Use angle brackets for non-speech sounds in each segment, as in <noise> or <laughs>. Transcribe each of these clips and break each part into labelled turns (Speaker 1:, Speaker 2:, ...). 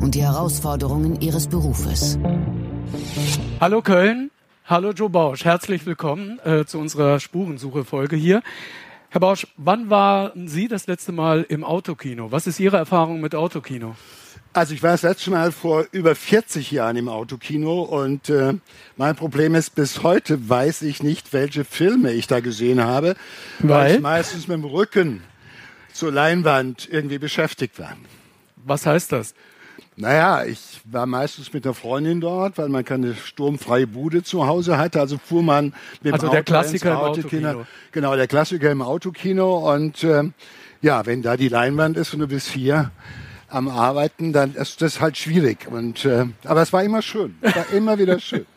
Speaker 1: und die Herausforderungen ihres Berufes.
Speaker 2: Hallo Köln, hallo Joe Bausch, herzlich willkommen äh, zu unserer Spurensuche-Folge hier. Herr Bausch, wann waren Sie das letzte Mal im Autokino? Was ist Ihre Erfahrung mit Autokino?
Speaker 3: Also ich war das letzte Mal vor über 40 Jahren im Autokino und äh, mein Problem ist, bis heute weiß ich nicht, welche Filme ich da gesehen habe, weil, weil ich meistens mit dem Rücken zur Leinwand irgendwie beschäftigt war.
Speaker 2: Was heißt das?
Speaker 3: Naja, ich war meistens mit einer Freundin dort, weil man keine sturmfreie Bude zu Hause hatte. Also fuhr man mit
Speaker 2: also
Speaker 3: dem
Speaker 2: der
Speaker 3: Auto
Speaker 2: Klassiker
Speaker 3: ins
Speaker 2: im Autokino.
Speaker 3: Genau, der Klassiker im Autokino. Und äh, ja, wenn da die Leinwand ist und du bist hier am Arbeiten, dann ist das halt schwierig. Und, äh, aber es war immer schön. Es war immer wieder schön. <laughs>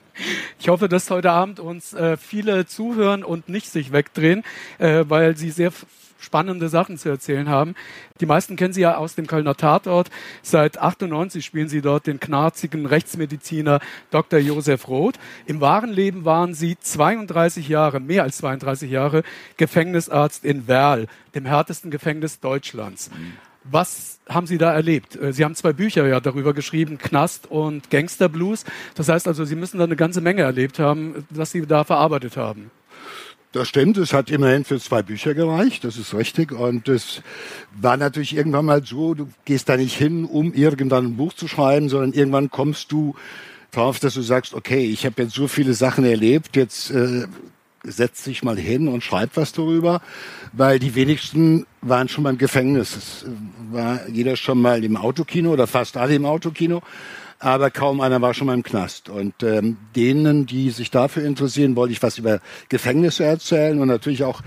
Speaker 2: Ich hoffe, dass heute Abend uns äh, viele zuhören und nicht sich wegdrehen, äh, weil sie sehr spannende Sachen zu erzählen haben. Die meisten kennen Sie ja aus dem Kölner Tatort. Seit 98 spielen Sie dort den knarzigen Rechtsmediziner Dr. Josef Roth. Im wahren Leben waren Sie 32 Jahre, mehr als 32 Jahre Gefängnisarzt in Werl, dem härtesten Gefängnis Deutschlands. Was haben Sie da erlebt? Äh, Sie haben zwei Bücher ja darüber geschrieben, Knast und Gangsterblues. Das heißt also, Sie müssen da eine ganze Menge erlebt haben, was Sie da verarbeitet haben.
Speaker 3: Das stimmt, es hat immerhin für zwei Bücher gereicht, das ist richtig. Und es war natürlich irgendwann mal so, du gehst da nicht hin, um irgendwann ein Buch zu schreiben, sondern irgendwann kommst du darauf, dass du sagst, okay, ich habe jetzt so viele Sachen erlebt, jetzt äh, setz dich mal hin und schreib was darüber, weil die wenigsten waren schon beim Gefängnis. Es war jeder schon mal im Autokino oder fast alle im Autokino aber kaum einer war schon mal im Knast. Und ähm, denen, die sich dafür interessieren, wollte ich was über Gefängnisse erzählen und natürlich auch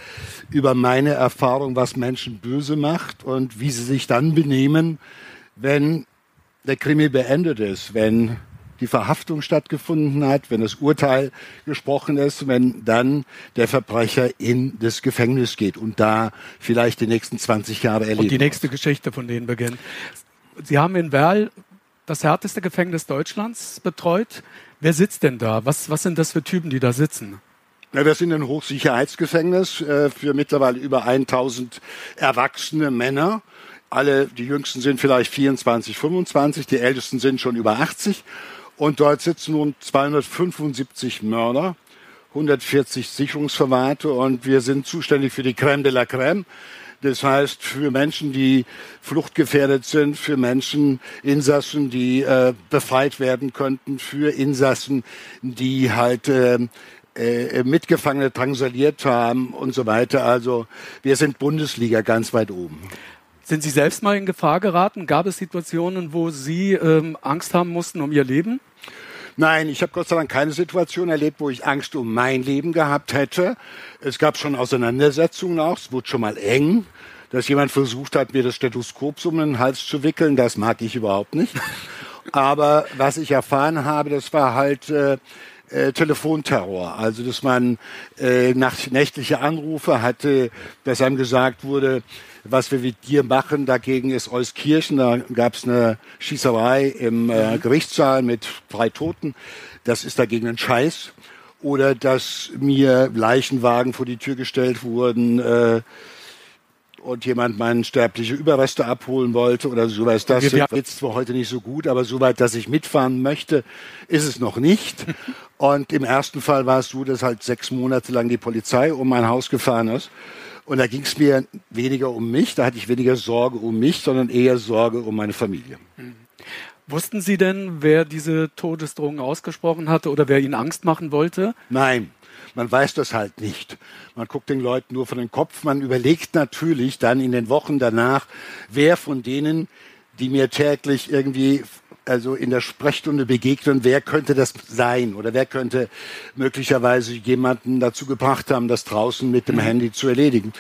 Speaker 3: über meine Erfahrung, was Menschen böse macht und wie sie sich dann benehmen, wenn der Krimi beendet ist, wenn die Verhaftung stattgefunden hat, wenn das Urteil gesprochen ist, wenn dann der Verbrecher in das Gefängnis geht und da vielleicht die nächsten 20 Jahre erlebt. Und
Speaker 2: die nächste Geschichte von denen beginnt. Sie haben in Werl das härteste Gefängnis Deutschlands betreut. Wer sitzt denn da? Was, was sind das für Typen, die da sitzen?
Speaker 3: Ja, wir sind ein Hochsicherheitsgefängnis äh, für mittlerweile über 1000 erwachsene Männer. Alle, die jüngsten sind vielleicht 24, 25, die ältesten sind schon über 80. Und dort sitzen nun 275 Mörder, 140 Sicherungsverwahrte und wir sind zuständig für die Crème de la Crème. Das heißt, für Menschen, die fluchtgefährdet sind, für Menschen, Insassen, die äh, befreit werden könnten, für Insassen, die halt äh, äh, Mitgefangene drangsaliert haben und so weiter. Also wir sind Bundesliga ganz weit oben.
Speaker 2: Sind Sie selbst mal in Gefahr geraten? Gab es Situationen, wo Sie ähm, Angst haben mussten um Ihr Leben?
Speaker 3: Nein, ich habe Gott sei Dank keine Situation erlebt, wo ich Angst um mein Leben gehabt hätte. Es gab schon Auseinandersetzungen auch, es wurde schon mal eng dass jemand versucht hat, mir das Stethoskop um den Hals zu wickeln. Das mag ich überhaupt nicht. <laughs> Aber was ich erfahren habe, das war halt äh, äh, Telefonterror. Also, dass man äh, nach nächtliche Anrufe hatte, dass einem gesagt wurde, was wir mit dir machen. Dagegen ist Euskirchen, da gab es eine Schießerei im äh, mhm. Gerichtssaal mit drei Toten. Das ist dagegen ein Scheiß. Oder dass mir Leichenwagen vor die Tür gestellt wurden. Äh, und jemand meinen sterbliche Überreste abholen wollte oder sowas. Das geht jetzt zwar heute nicht so gut, aber soweit, dass ich mitfahren möchte, ist es noch nicht. <laughs> und im ersten Fall war es so, dass halt sechs Monate lang die Polizei um mein Haus gefahren ist. Und da ging es mir weniger um mich, da hatte ich weniger Sorge um mich, sondern eher Sorge um meine Familie. Mhm.
Speaker 2: Wussten Sie denn, wer diese Todesdrohung ausgesprochen hatte oder wer Ihnen Angst machen wollte?
Speaker 3: Nein, man weiß das halt nicht. Man guckt den Leuten nur von den Kopf. Man überlegt natürlich dann in den Wochen danach, wer von denen, die mir täglich irgendwie also in der Sprechstunde begegnen, wer könnte das sein oder wer könnte möglicherweise jemanden dazu gebracht haben, das draußen mit dem mhm. Handy zu erledigen.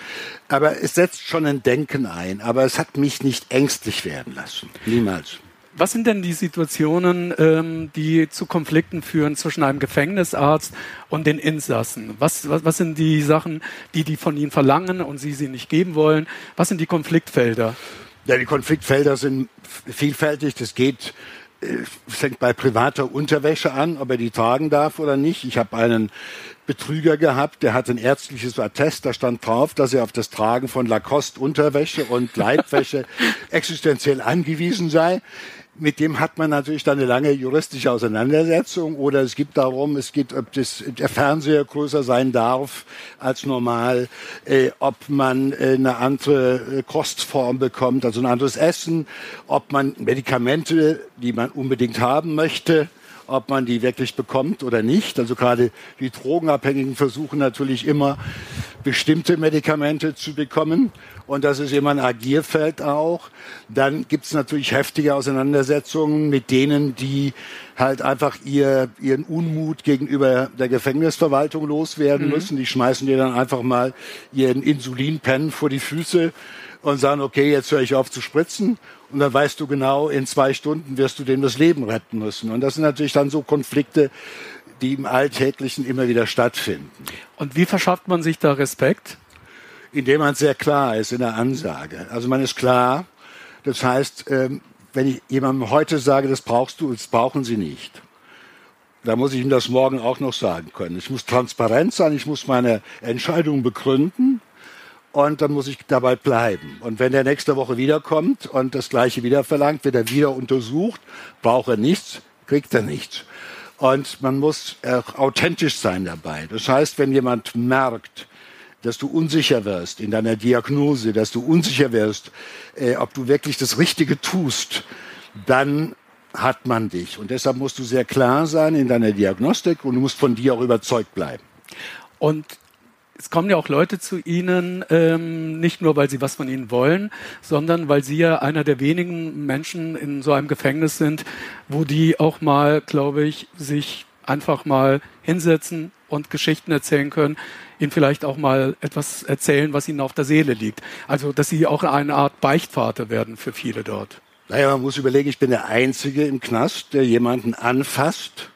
Speaker 3: Aber es setzt schon ein Denken ein, aber es hat mich nicht ängstlich werden lassen. Niemals.
Speaker 2: Was sind denn die Situationen, ähm, die zu Konflikten führen zwischen einem Gefängnisarzt und den Insassen? Was, was, was sind die Sachen, die die von Ihnen verlangen und Sie sie nicht geben wollen? Was sind die Konfliktfelder?
Speaker 3: Ja, die Konfliktfelder sind vielfältig. Das geht es fängt bei privater Unterwäsche an, ob er die tragen darf oder nicht. Ich habe einen Betrüger gehabt, der hat ein ärztliches Attest, da stand drauf, dass er auf das Tragen von Lacoste Unterwäsche und Leibwäsche <laughs> existenziell angewiesen sei mit dem hat man natürlich dann eine lange juristische Auseinandersetzung oder es gibt darum, es geht, ob das, der Fernseher größer sein darf als normal, äh, ob man äh, eine andere äh, Kostform bekommt, also ein anderes Essen, ob man Medikamente, die man unbedingt haben möchte, ob man die wirklich bekommt oder nicht. Also gerade die Drogenabhängigen versuchen natürlich immer bestimmte Medikamente zu bekommen. Und das ist immer ein Agierfeld auch. Dann gibt es natürlich heftige Auseinandersetzungen mit denen, die halt einfach ihr, ihren Unmut gegenüber der Gefängnisverwaltung loswerden mhm. müssen. Die schmeißen dir dann einfach mal ihren Insulinpen vor die Füße und sagen, okay, jetzt höre ich auf zu spritzen. Und dann weißt du genau, in zwei Stunden wirst du denen das Leben retten müssen. Und das sind natürlich dann so Konflikte, die im Alltäglichen immer wieder stattfinden.
Speaker 2: Und wie verschafft man sich da Respekt?
Speaker 3: Indem man sehr klar ist in der Ansage. Also man ist klar. Das heißt, ähm, wenn ich jemandem heute sage, das brauchst du, das brauchen sie nicht. Da muss ich ihm das morgen auch noch sagen können. Ich muss transparent sein, ich muss meine Entscheidung begründen und dann muss ich dabei bleiben. Und wenn der nächste Woche wiederkommt und das Gleiche wieder verlangt, wird er wieder untersucht, braucht er nichts, kriegt er nichts. Und man muss auch authentisch sein dabei. Das heißt, wenn jemand merkt, dass du unsicher wirst in deiner Diagnose, dass du unsicher wirst, äh, ob du wirklich das Richtige tust, dann hat man dich. Und deshalb musst du sehr klar sein in deiner Diagnostik und du musst von dir auch überzeugt bleiben.
Speaker 2: Und es kommen ja auch Leute zu Ihnen, ähm, nicht nur, weil sie was von Ihnen wollen, sondern weil Sie ja einer der wenigen Menschen in so einem Gefängnis sind, wo die auch mal, glaube ich, sich einfach mal hinsetzen und Geschichten erzählen können, Ihnen vielleicht auch mal etwas erzählen, was Ihnen auf der Seele liegt. Also, dass Sie auch eine Art Beichtvater werden für viele dort.
Speaker 3: Naja, man muss überlegen, ich bin der Einzige im Knast, der jemanden anfasst,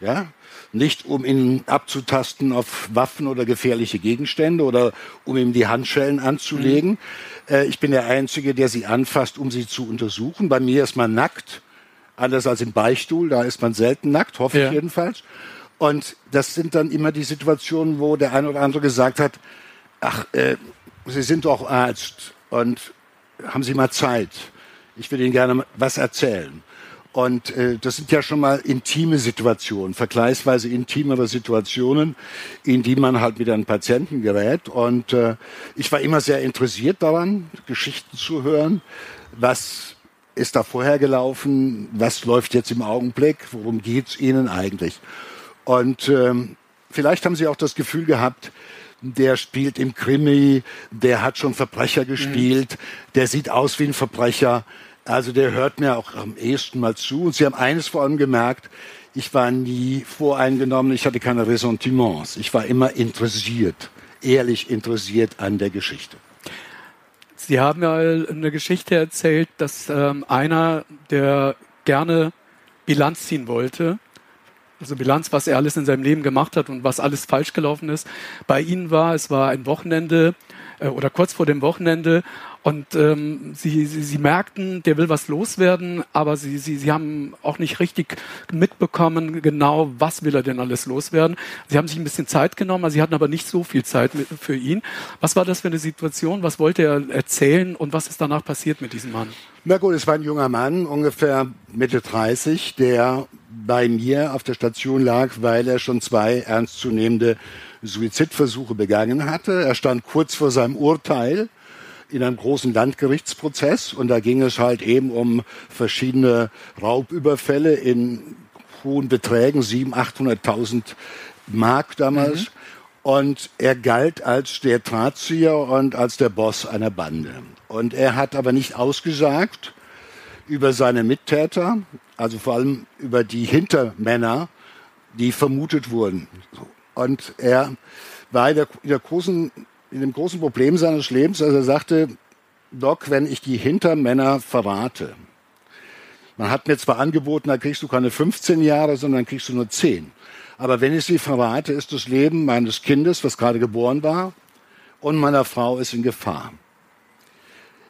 Speaker 3: ja, nicht um ihn abzutasten auf Waffen oder gefährliche Gegenstände oder um ihm die Handschellen anzulegen. Mhm. Äh, ich bin der Einzige, der sie anfasst, um sie zu untersuchen. Bei mir ist man nackt, anders als im Beichtstuhl, da ist man selten nackt, hoffe ja. ich jedenfalls. Und das sind dann immer die Situationen, wo der eine oder andere gesagt hat, ach, äh, Sie sind doch Arzt und haben Sie mal Zeit. Ich will Ihnen gerne was erzählen. Und äh, das sind ja schon mal intime Situationen, vergleichsweise intimere Situationen, in die man halt mit einem Patienten gerät. Und äh, ich war immer sehr interessiert daran, Geschichten zu hören. Was ist da vorher gelaufen? Was läuft jetzt im Augenblick? Worum geht's Ihnen eigentlich? Und ähm, vielleicht haben Sie auch das Gefühl gehabt, der spielt im Krimi, der hat schon Verbrecher gespielt, mhm. der sieht aus wie ein Verbrecher also der hört mir auch am ehesten mal zu. Und Sie haben eines vor allem gemerkt, ich war nie voreingenommen, ich hatte keine Ressentiments. Ich war immer interessiert, ehrlich interessiert an der Geschichte.
Speaker 2: Sie haben ja eine Geschichte erzählt, dass ähm, einer, der gerne Bilanz ziehen wollte, also Bilanz, was er alles in seinem Leben gemacht hat und was alles falsch gelaufen ist, bei Ihnen war, es war ein Wochenende äh, oder kurz vor dem Wochenende und ähm, sie, sie, sie merkten, der will was loswerden, aber sie, sie, sie haben auch nicht richtig mitbekommen, genau, was will er denn alles loswerden. Sie haben sich ein bisschen Zeit genommen, also sie hatten aber nicht so viel Zeit mit, für ihn. Was war das für eine Situation? Was wollte er erzählen und was ist danach passiert mit diesem Mann?
Speaker 3: Na gut, es war ein junger Mann, ungefähr Mitte 30, der bei mir auf der Station lag, weil er schon zwei ernstzunehmende Suizidversuche begangen hatte. Er stand kurz vor seinem Urteil in einem großen Landgerichtsprozess und da ging es halt eben um verschiedene Raubüberfälle in hohen Beträgen, 700.000, 800.000 Mark damals. Mhm. Und er galt als der Drahtzieher und als der Boss einer Bande. Und er hat aber nicht ausgesagt über seine Mittäter, also vor allem über die Hintermänner, die vermutet wurden. Und er war in der, in der großen in dem großen Problem seines Lebens, als er sagte, Doc, wenn ich die Hintermänner verrate, Man hat mir zwar angeboten, da kriegst du keine 15 Jahre, sondern kriegst du nur 10. Aber wenn ich sie verrate, ist das Leben meines Kindes, was gerade geboren war, und meiner Frau ist in Gefahr.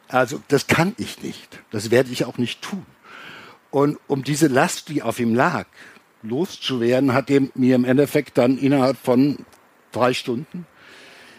Speaker 3: Also das kann ich nicht. Das werde ich auch nicht tun. Und um diese Last, die auf ihm lag, loszuwerden, hat er mir im Endeffekt dann innerhalb von drei Stunden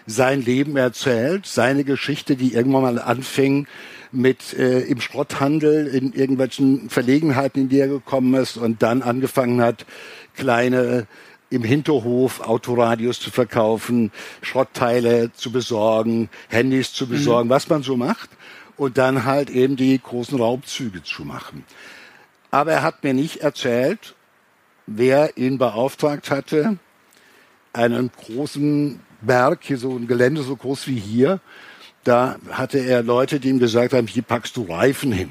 Speaker 3: sein Leben erzählt, seine Geschichte, die irgendwann mal anfing mit äh, im Schrotthandel, in irgendwelchen Verlegenheiten, in die er gekommen ist und dann angefangen hat, kleine im Hinterhof Autoradios zu verkaufen, Schrottteile zu besorgen, Handys zu besorgen, mhm. was man so macht und dann halt eben die großen Raubzüge zu machen. Aber er hat mir nicht erzählt, wer ihn beauftragt hatte, einen großen Berg, hier so ein Gelände so groß wie hier, da hatte er Leute, die ihm gesagt haben, hier packst du Reifen hin.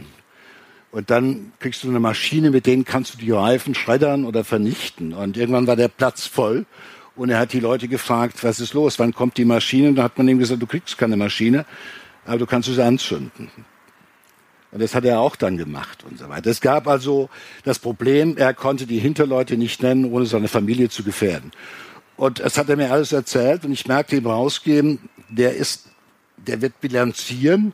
Speaker 3: Und dann kriegst du eine Maschine, mit denen kannst du die Reifen schreddern oder vernichten. Und irgendwann war der Platz voll. Und er hat die Leute gefragt, was ist los? Wann kommt die Maschine? Und da hat man ihm gesagt, du kriegst keine Maschine, aber du kannst sie anzünden. Und das hat er auch dann gemacht und so weiter. Es gab also das Problem, er konnte die Hinterleute nicht nennen, ohne seine Familie zu gefährden. Und das hat er mir alles erzählt und ich merkte ihm rausgeben, der ist, der wird bilanzieren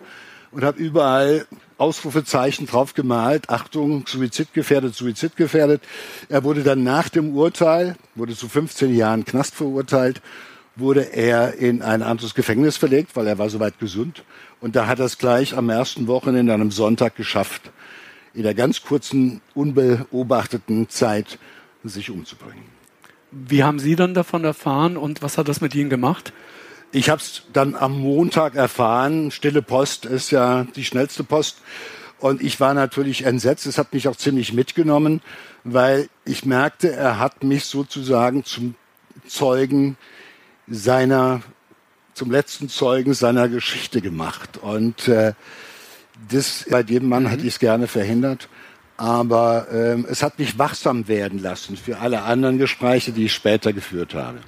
Speaker 3: und habe überall Ausrufezeichen drauf gemalt. Achtung, suizidgefährdet, suizidgefährdet. Er wurde dann nach dem Urteil, wurde zu 15 Jahren Knast verurteilt, wurde er in ein anderes Gefängnis verlegt, weil er war soweit gesund. Und da hat er es gleich am ersten Wochenende, an einem Sonntag geschafft, in der ganz kurzen, unbeobachteten Zeit sich umzubringen.
Speaker 2: Wie haben Sie dann davon erfahren und was hat das mit Ihnen gemacht?
Speaker 3: Ich habe es dann am Montag erfahren. Stille Post ist ja die schnellste Post. Und ich war natürlich entsetzt. Es hat mich auch ziemlich mitgenommen, weil ich merkte, er hat mich sozusagen zum Zeugen seiner, zum letzten Zeugen seiner Geschichte gemacht. Und äh, das bei dem Mann mhm. hätte ich es gerne verhindert. Aber ähm, es hat mich wachsam werden lassen für alle anderen Gespräche, die ich später geführt habe.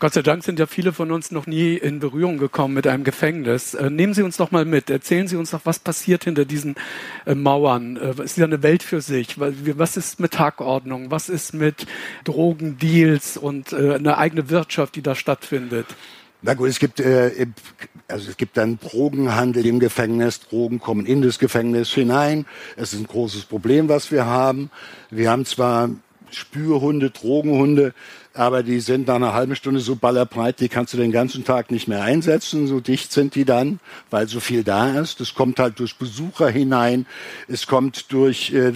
Speaker 2: Gott sei Dank sind ja viele von uns noch nie in Berührung gekommen mit einem Gefängnis. Äh, nehmen Sie uns doch mal mit. Erzählen Sie uns doch, was passiert hinter diesen äh, Mauern. Äh, ist ja eine Welt für sich. Was ist mit Tagordnung? Was ist mit Drogendeals und äh, eine eigene Wirtschaft, die da stattfindet?
Speaker 3: Na gut, es gibt, äh, also es gibt dann Drogenhandel im Gefängnis. Drogen kommen in das Gefängnis hinein. Es ist ein großes Problem, was wir haben. Wir haben zwar Spürhunde, Drogenhunde, aber die sind nach einer halben Stunde so ballerbreit, die kannst du den ganzen Tag nicht mehr einsetzen, so dicht sind die dann, weil so viel da ist. Das kommt halt durch Besucher hinein, es kommt durch äh,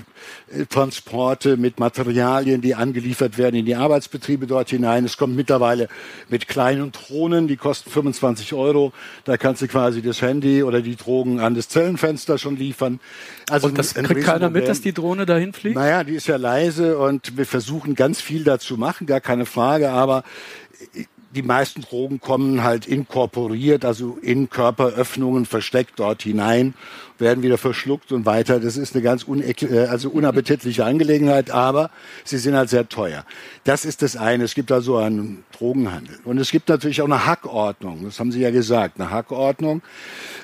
Speaker 3: Transporte mit Materialien, die angeliefert werden in die Arbeitsbetriebe dort hinein. Es kommt mittlerweile mit kleinen Drohnen, die kosten 25 Euro. Da kannst du quasi das Handy oder die Drogen an das Zellenfenster schon liefern.
Speaker 2: Also und das kriegt keiner mit, dass die Drohne dahin fliegt?
Speaker 3: Naja, die ist ja leise und wir versuchen ganz viel dazu machen, gar keine Frage, aber die meisten Drogen kommen halt inkorporiert, also in Körperöffnungen versteckt dort hinein, werden wieder verschluckt und weiter. Das ist eine ganz äh, also unappetitliche Angelegenheit, aber sie sind halt sehr teuer. Das ist das eine. Es gibt also einen Drogenhandel. Und es gibt natürlich auch eine Hackordnung. Das haben Sie ja gesagt. Eine Hackordnung,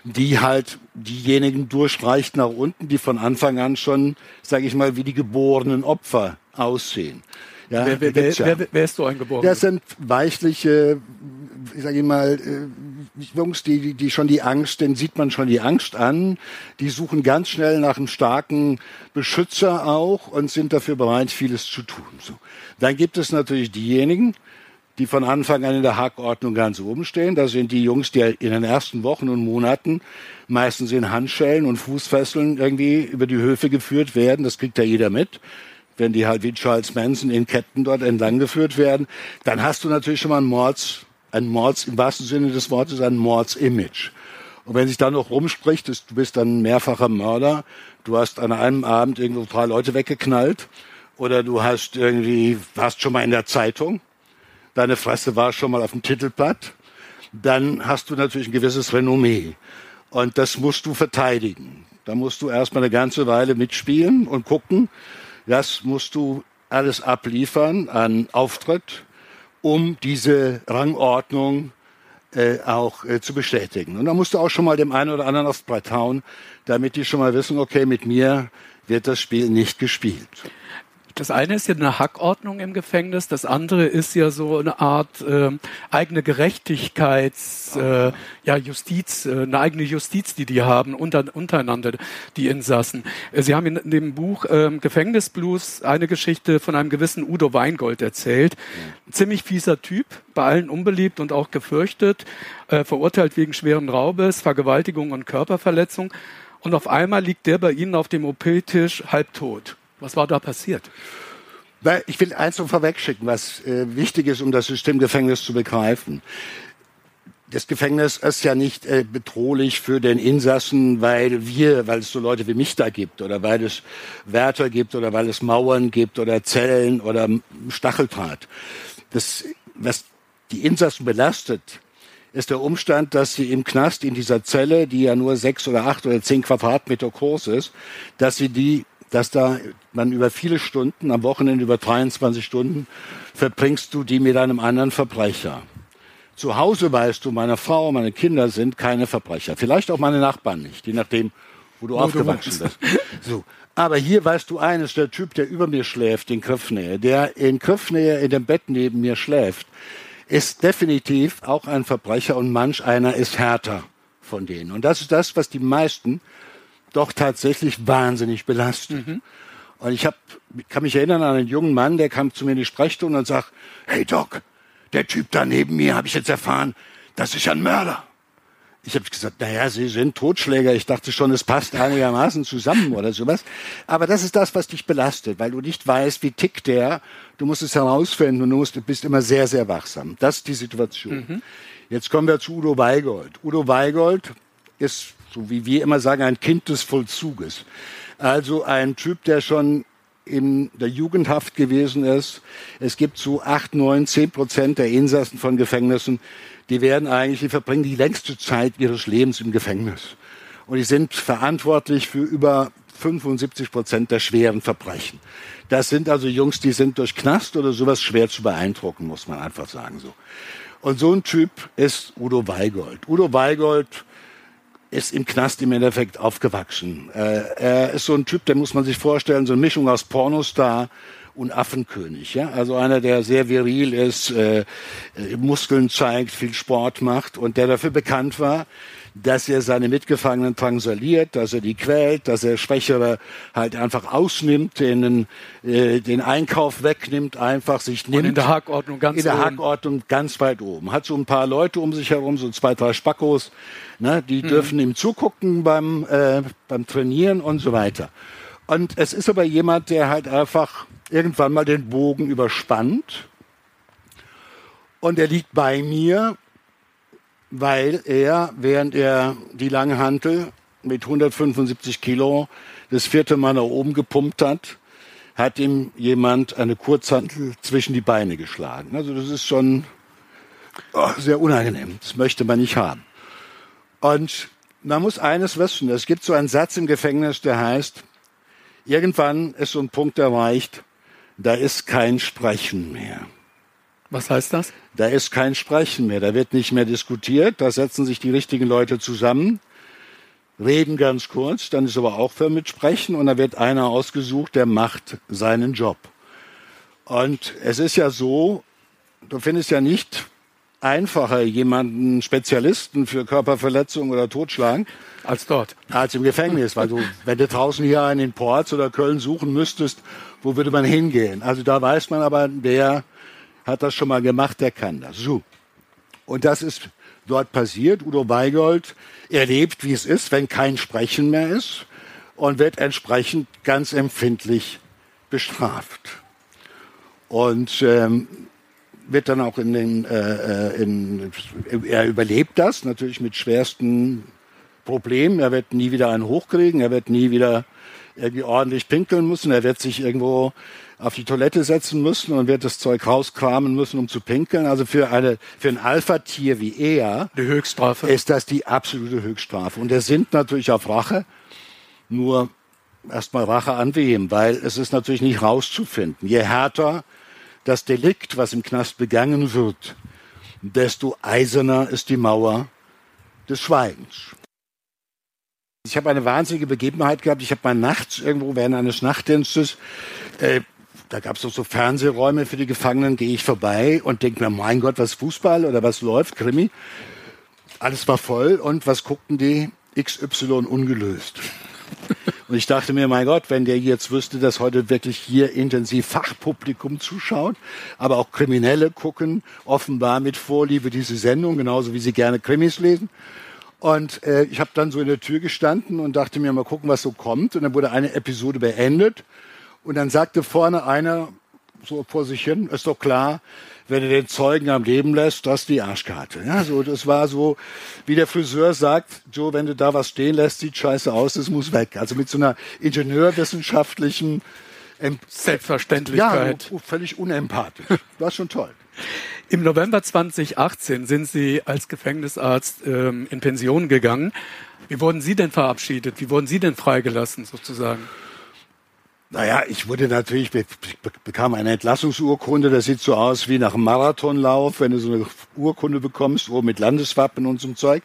Speaker 3: die halt diejenigen durchreicht nach unten, die von Anfang an schon, sage ich mal, wie die geborenen Opfer aussehen.
Speaker 2: Ja, wer, wer, wer, ja. wer, ist so ein Geborener?
Speaker 3: Das sind weichliche, ich sage mal, äh, Jungs, die, die schon die Angst, den sieht man schon die Angst an. Die suchen ganz schnell nach einem starken Beschützer auch und sind dafür bereit, vieles zu tun. So. Dann gibt es natürlich diejenigen, die von Anfang an in der Hackordnung ganz oben stehen. Das sind die Jungs, die in den ersten Wochen und Monaten meistens in Handschellen und Fußfesseln irgendwie über die Höfe geführt werden. Das kriegt ja jeder mit wenn die halt wie Charles Manson in Ketten dort entlang geführt werden, dann hast du natürlich schon mal ein Mords, ein Mords, im wahrsten Sinne des Wortes, ein Mords-Image. Und wenn sich dann noch rumspricht, du bist dann mehrfacher Mörder, du hast an einem Abend irgendwo drei Leute weggeknallt, oder du hast irgendwie, warst schon mal in der Zeitung, deine Fresse war schon mal auf dem Titelblatt, dann hast du natürlich ein gewisses Renommee. Und das musst du verteidigen. Da musst du erstmal eine ganze Weile mitspielen und gucken, das musst du alles abliefern an Auftritt, um diese Rangordnung äh, auch äh, zu bestätigen. Und da musst du auch schon mal dem einen oder anderen aufs Brett hauen, damit die schon mal wissen, okay, mit mir wird das Spiel nicht gespielt.
Speaker 2: Das eine ist ja eine Hackordnung im Gefängnis, das andere ist ja so eine Art äh, eigene Gerechtigkeits, äh, ja Justiz, äh, eine eigene Justiz, die die haben unter, untereinander, die Insassen. Äh, Sie haben in, dem Buch äh, Gefängnisblues eine Geschichte von einem gewissen Udo Weingold erzählt. Ein ziemlich fieser Typ, bei allen unbeliebt und auch gefürchtet, äh, verurteilt wegen schweren Raubes, Vergewaltigung und Körperverletzung. Und auf einmal liegt der bei Ihnen auf dem OP-Tisch halbtot. Was war da passiert?
Speaker 3: Ich will eins noch vorwegschicken, was äh, wichtig ist, um das System Gefängnis zu begreifen. Das Gefängnis ist ja nicht äh, bedrohlich für den Insassen, weil wir, weil es so Leute wie mich da gibt oder weil es Wärter gibt oder weil es Mauern gibt oder Zellen oder Stacheldraht. Das, was die Insassen belastet, ist der Umstand, dass sie im Knast in dieser Zelle, die ja nur sechs oder acht oder zehn Quadratmeter groß ist, dass sie die dass da man über viele Stunden, am Wochenende über 23 Stunden, verbringst du die mit einem anderen Verbrecher. Zu Hause weißt du, meine Frau, meine Kinder sind keine Verbrecher. Vielleicht auch meine Nachbarn nicht, je nachdem, wo du wo aufgewachsen du bist. So. Aber hier weißt du eines, der Typ, der über mir schläft, in Griffnähe, der in Griffnähe in dem Bett neben mir schläft, ist definitiv auch ein Verbrecher und manch einer ist härter von denen. Und das ist das, was die meisten doch tatsächlich wahnsinnig belastet. Mhm. Und ich hab, kann mich erinnern an einen jungen Mann, der kam zu mir in die Sprechstunde und sagt, hey Doc, der Typ da neben mir, habe ich jetzt erfahren, das ist ein Mörder. Ich habe gesagt, naja, Sie sind Totschläger. Ich dachte schon, es passt einigermaßen zusammen oder sowas. Aber das ist das, was dich belastet, weil du nicht weißt, wie tickt der. Du musst es herausfinden und du musst, bist immer sehr, sehr wachsam. Das ist die Situation. Mhm. Jetzt kommen wir zu Udo Weigold. Udo Weigold ist so wie wir immer sagen, ein Kind des Vollzuges. Also ein Typ, der schon in der Jugendhaft gewesen ist. Es gibt so acht, neun, zehn Prozent der Insassen von Gefängnissen, die werden eigentlich, die verbringen die längste Zeit ihres Lebens im Gefängnis. Und die sind verantwortlich für über 75 Prozent der schweren Verbrechen. Das sind also Jungs, die sind durch Knast oder sowas schwer zu beeindrucken, muss man einfach sagen so. Und so ein Typ ist Udo Weigold. Udo Weigold ist im Knast im Endeffekt aufgewachsen. Äh, er ist so ein Typ, der muss man sich vorstellen, so eine Mischung aus Pornostar und Affenkönig. Ja? Also einer, der sehr viril ist, äh, Muskeln zeigt, viel Sport macht und der dafür bekannt war, dass er seine Mitgefangenen drangsaliert, dass er die quält, dass er Schwächere halt einfach ausnimmt, denen äh, den Einkauf wegnimmt, einfach sich nimmt. Und
Speaker 2: in der Hackordnung ganz
Speaker 3: In der Hackordnung ganz weit oben. Hat so ein paar Leute um sich herum, so zwei, drei Spackos, ne, die mhm. dürfen ihm zugucken beim, äh, beim Trainieren und so weiter. Und es ist aber jemand, der halt einfach irgendwann mal den Bogen überspannt und er liegt bei mir weil er, während er die lange Hantel mit 175 Kilo das vierte Mal nach oben gepumpt hat, hat ihm jemand eine Kurzhantel zwischen die Beine geschlagen. Also das ist schon oh, sehr unangenehm. Das möchte man nicht haben. Und man muss eines wissen. Es gibt so einen Satz im Gefängnis, der heißt, irgendwann ist so ein Punkt erreicht, da ist kein Sprechen mehr.
Speaker 2: Was heißt das?
Speaker 3: Da ist kein Sprechen mehr, da wird nicht mehr diskutiert, da setzen sich die richtigen Leute zusammen, reden ganz kurz, dann ist aber auch für Mitsprechen und da wird einer ausgesucht, der macht seinen Job. Und es ist ja so, du findest ja nicht einfacher jemanden Spezialisten für Körperverletzung oder Totschlag
Speaker 2: als dort.
Speaker 3: Als im Gefängnis, weil du, <laughs> wenn du draußen hier einen in Ports oder Köln suchen müsstest, wo würde man hingehen? Also da weiß man aber, der hat das schon mal gemacht, der kann das. So. Und das ist dort passiert. Udo Weigold erlebt, wie es ist, wenn kein Sprechen mehr ist und wird entsprechend ganz empfindlich bestraft. Und ähm, wird dann auch in den, äh, äh in, er überlebt das natürlich mit schwersten Problemen. Er wird nie wieder einen hochkriegen, er wird nie wieder irgendwie ordentlich pinkeln müssen, er wird sich irgendwo auf die Toilette setzen müssen und wird das Zeug rauskramen müssen, um zu pinkeln. Also für eine für ein Alpha-Tier wie er
Speaker 2: die Höchststrafe.
Speaker 3: ist das die absolute Höchststrafe. Und er sind natürlich auf Rache. Nur erstmal Rache an wem? Weil es ist natürlich nicht rauszufinden. Je härter das Delikt, was im Knast begangen wird, desto eiserner ist die Mauer des Schweigens. Ich habe eine wahnsinnige Begebenheit gehabt. Ich habe mal nachts irgendwo während eines Nachtdienstes, äh, da gab es doch so Fernsehräume für die Gefangenen, gehe ich vorbei und denke mir, mein Gott, was Fußball oder was läuft, Krimi. Alles war voll und was guckten die? XY ungelöst. Und ich dachte mir, mein Gott, wenn der jetzt wüsste, dass heute wirklich hier intensiv Fachpublikum zuschaut, aber auch Kriminelle gucken offenbar mit Vorliebe diese Sendung, genauso wie sie gerne Krimis lesen. Und äh, ich habe dann so in der Tür gestanden und dachte mir, mal gucken, was so kommt. Und dann wurde eine Episode beendet. Und dann sagte vorne einer so vor sich hin, ist doch klar, wenn du den Zeugen am Leben lässt, das ist die Arschkarte. Ja, so, das war so, wie der Friseur sagt, Joe, wenn du da was stehen lässt, sieht scheiße aus, das muss weg. Also mit so einer ingenieurwissenschaftlichen
Speaker 2: Selbstverständlichkeit.
Speaker 3: Ja, völlig unempathisch. War schon toll.
Speaker 2: Im November 2018 sind Sie als Gefängnisarzt ähm, in Pension gegangen. Wie wurden Sie denn verabschiedet? Wie wurden Sie denn freigelassen sozusagen?
Speaker 3: Naja, ich wurde natürlich, ich bekam eine Entlassungsurkunde, das sieht so aus wie nach einem Marathonlauf, wenn du so eine Urkunde bekommst, wo mit Landeswappen und so Zeug.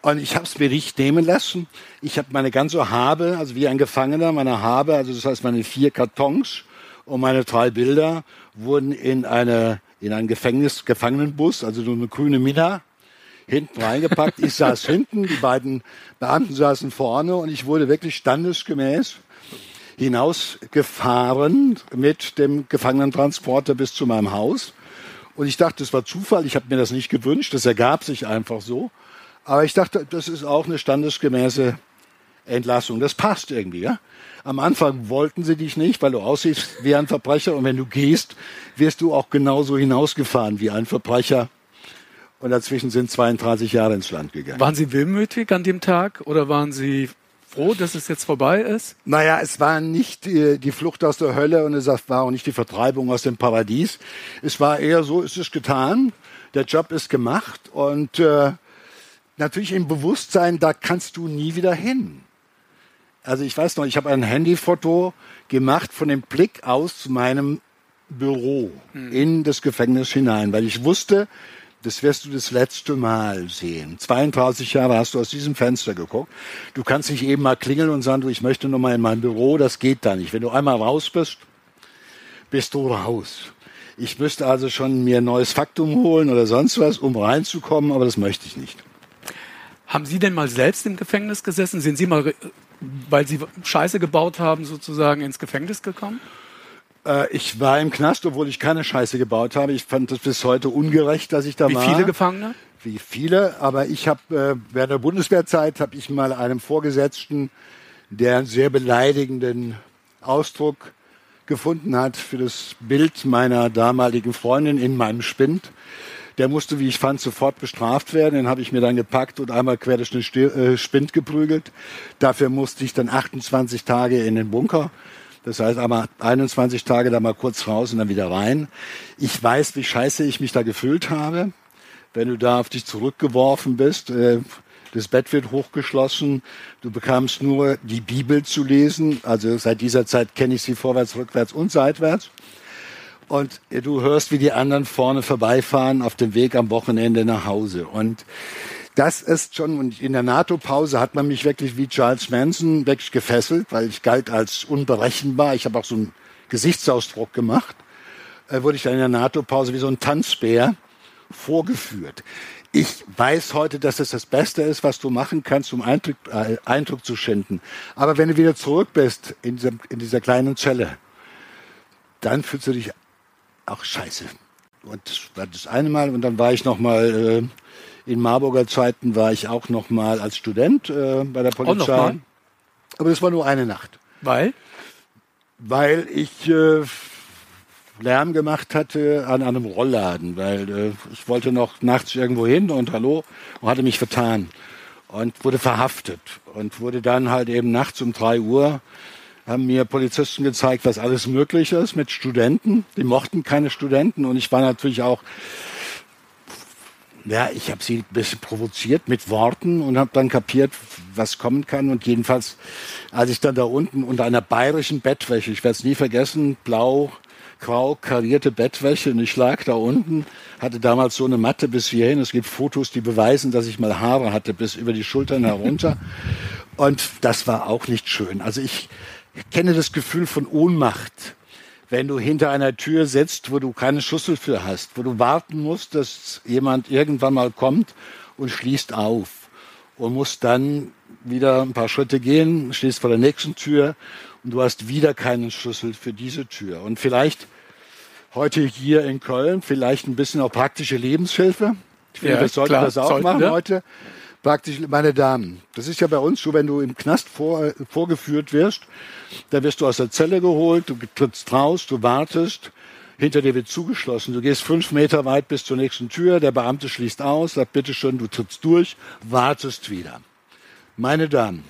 Speaker 3: Und ich habe es mir nicht nehmen lassen. Ich habe meine ganze Habe, also wie ein Gefangener, meine Habe, also das heißt meine vier Kartons und meine drei Bilder wurden in eine in einen Gefängnis Gefangenenbus, also so eine grüne Mina, hinten reingepackt. Ich saß <laughs> hinten, die beiden Beamten saßen vorne und ich wurde wirklich standesgemäß hinausgefahren mit dem Gefangenentransporter bis zu meinem Haus. Und ich dachte, das war Zufall, ich habe mir das nicht gewünscht, das ergab sich einfach so. Aber ich dachte, das ist auch eine standesgemäße Entlassung. Das passt irgendwie. Ja? Am Anfang wollten sie dich nicht, weil du aussiehst wie ein Verbrecher. Und wenn du gehst, wirst du auch genauso hinausgefahren wie ein Verbrecher. Und dazwischen sind 32 Jahre ins Land gegangen.
Speaker 2: Waren Sie willmütig an dem Tag oder waren Sie froh, dass es jetzt vorbei ist?
Speaker 3: Naja, es war nicht die, die Flucht aus der Hölle und es war auch nicht die Vertreibung aus dem Paradies. Es war eher so, es ist getan, der Job ist gemacht und äh, natürlich im Bewusstsein, da kannst du nie wieder hin. Also ich weiß noch, ich habe ein Handyfoto gemacht von dem Blick aus meinem Büro hm. in das Gefängnis hinein, weil ich wusste, das wirst du das letzte Mal sehen. 32 Jahre hast du aus diesem Fenster geguckt. Du kannst nicht eben mal klingeln und sagen, du, ich möchte noch mal in mein Büro. Das geht da nicht. Wenn du einmal raus bist, bist du raus. Ich müsste also schon mir ein neues Faktum holen oder sonst was, um reinzukommen, aber das möchte ich nicht.
Speaker 2: Haben Sie denn mal selbst im Gefängnis gesessen? Sind Sie mal, weil Sie Scheiße gebaut haben, sozusagen ins Gefängnis gekommen?
Speaker 3: Äh, ich war im Knast, obwohl ich keine Scheiße gebaut habe. Ich fand es bis heute ungerecht, dass ich da
Speaker 2: Wie
Speaker 3: war.
Speaker 2: Wie viele Gefangene?
Speaker 3: Wie viele, aber ich habe äh, während der Bundeswehrzeit habe ich mal einem Vorgesetzten, der einen sehr beleidigenden Ausdruck gefunden hat für das Bild meiner damaligen Freundin in meinem Spind. Der musste, wie ich fand, sofort bestraft werden. Den habe ich mir dann gepackt und einmal quer durch den äh, Spind geprügelt. Dafür musste ich dann 28 Tage in den Bunker. Das heißt aber 21 Tage da mal kurz raus und dann wieder rein. Ich weiß, wie scheiße ich mich da gefühlt habe, wenn du da auf dich zurückgeworfen bist. Äh, das Bett wird hochgeschlossen. Du bekamst nur die Bibel zu lesen. Also seit dieser Zeit kenne ich sie vorwärts, rückwärts und seitwärts. Und du hörst, wie die anderen vorne vorbeifahren auf dem Weg am Wochenende nach Hause. Und das ist schon, und in der NATO-Pause hat man mich wirklich wie Charles Manson wirklich gefesselt, weil ich galt als unberechenbar. Ich habe auch so einen Gesichtsausdruck gemacht. Äh, wurde ich dann in der NATO-Pause wie so ein Tanzbär vorgeführt. Ich weiß heute, dass es das Beste ist, was du machen kannst, um Eindruck, äh, Eindruck zu schinden. Aber wenn du wieder zurück bist in, diesem, in dieser kleinen Zelle, dann fühlst du dich auch scheiße. Und das war das eine Mal. Und dann war ich noch mal äh, in Marburger Zeiten war ich auch noch mal als Student äh, bei der Polizei. Aber das war nur eine Nacht.
Speaker 2: Weil?
Speaker 3: Weil ich äh, Lärm gemacht hatte an einem Rollladen, weil äh, ich wollte noch nachts irgendwo hin und hallo und hatte mich vertan und wurde verhaftet und wurde dann halt eben nachts um drei Uhr haben mir Polizisten gezeigt, was alles möglich ist mit Studenten. Die mochten keine Studenten und ich war natürlich auch Ja, ich habe sie ein bisschen provoziert mit Worten und habe dann kapiert, was kommen kann. Und jedenfalls, als ich dann da unten unter einer bayerischen Bettwäsche, ich werde es nie vergessen, blau, grau karierte Bettwäsche und ich lag da unten, hatte damals so eine Matte bis hierhin. Es gibt Fotos, die beweisen, dass ich mal Haare hatte bis über die Schultern herunter. <laughs> Und das war auch nicht schön. Also ich kenne das Gefühl von Ohnmacht wenn du hinter einer Tür sitzt, wo du keine Schüssel für hast, wo du warten musst, dass jemand irgendwann mal kommt und schließt auf und musst dann wieder ein paar Schritte gehen, stehst vor der nächsten Tür und du hast wieder keinen Schlüssel für diese Tür. Und vielleicht heute hier in Köln, vielleicht ein bisschen auch praktische Lebenshilfe. Ich finde, ja, wir sollten klar, das auch machen wir. heute praktisch, meine Damen, das ist ja bei uns so, wenn du im Knast vor, vorgeführt wirst, da wirst du aus der Zelle geholt, du trittst raus, du wartest, hinter dir wird zugeschlossen, du gehst fünf Meter weit bis zur nächsten Tür, der Beamte schließt aus, sagt bitteschön, du trittst durch, wartest wieder. Meine Damen,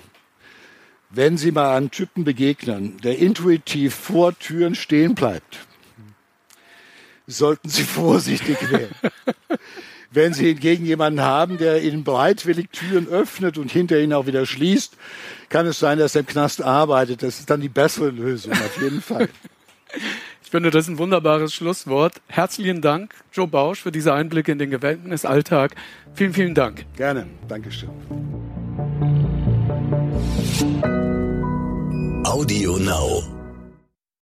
Speaker 3: wenn Sie mal einem Typen begegnen, der intuitiv vor Türen stehen bleibt, sollten Sie <laughs> vorsichtig werden. Wenn Sie hingegen jemanden haben, der Ihnen bereitwillig Türen öffnet und hinter Ihnen auch wieder schließt, kann es sein, dass er im Knast arbeitet. Das ist dann die bessere Lösung, auf jeden Fall. <laughs>
Speaker 2: Ich finde, das ist ein wunderbares Schlusswort. Herzlichen Dank, Joe Bausch, für diese Einblicke in den Gefängnisalltag. Vielen, vielen Dank.
Speaker 3: Gerne. Dankeschön.
Speaker 4: Audio Now.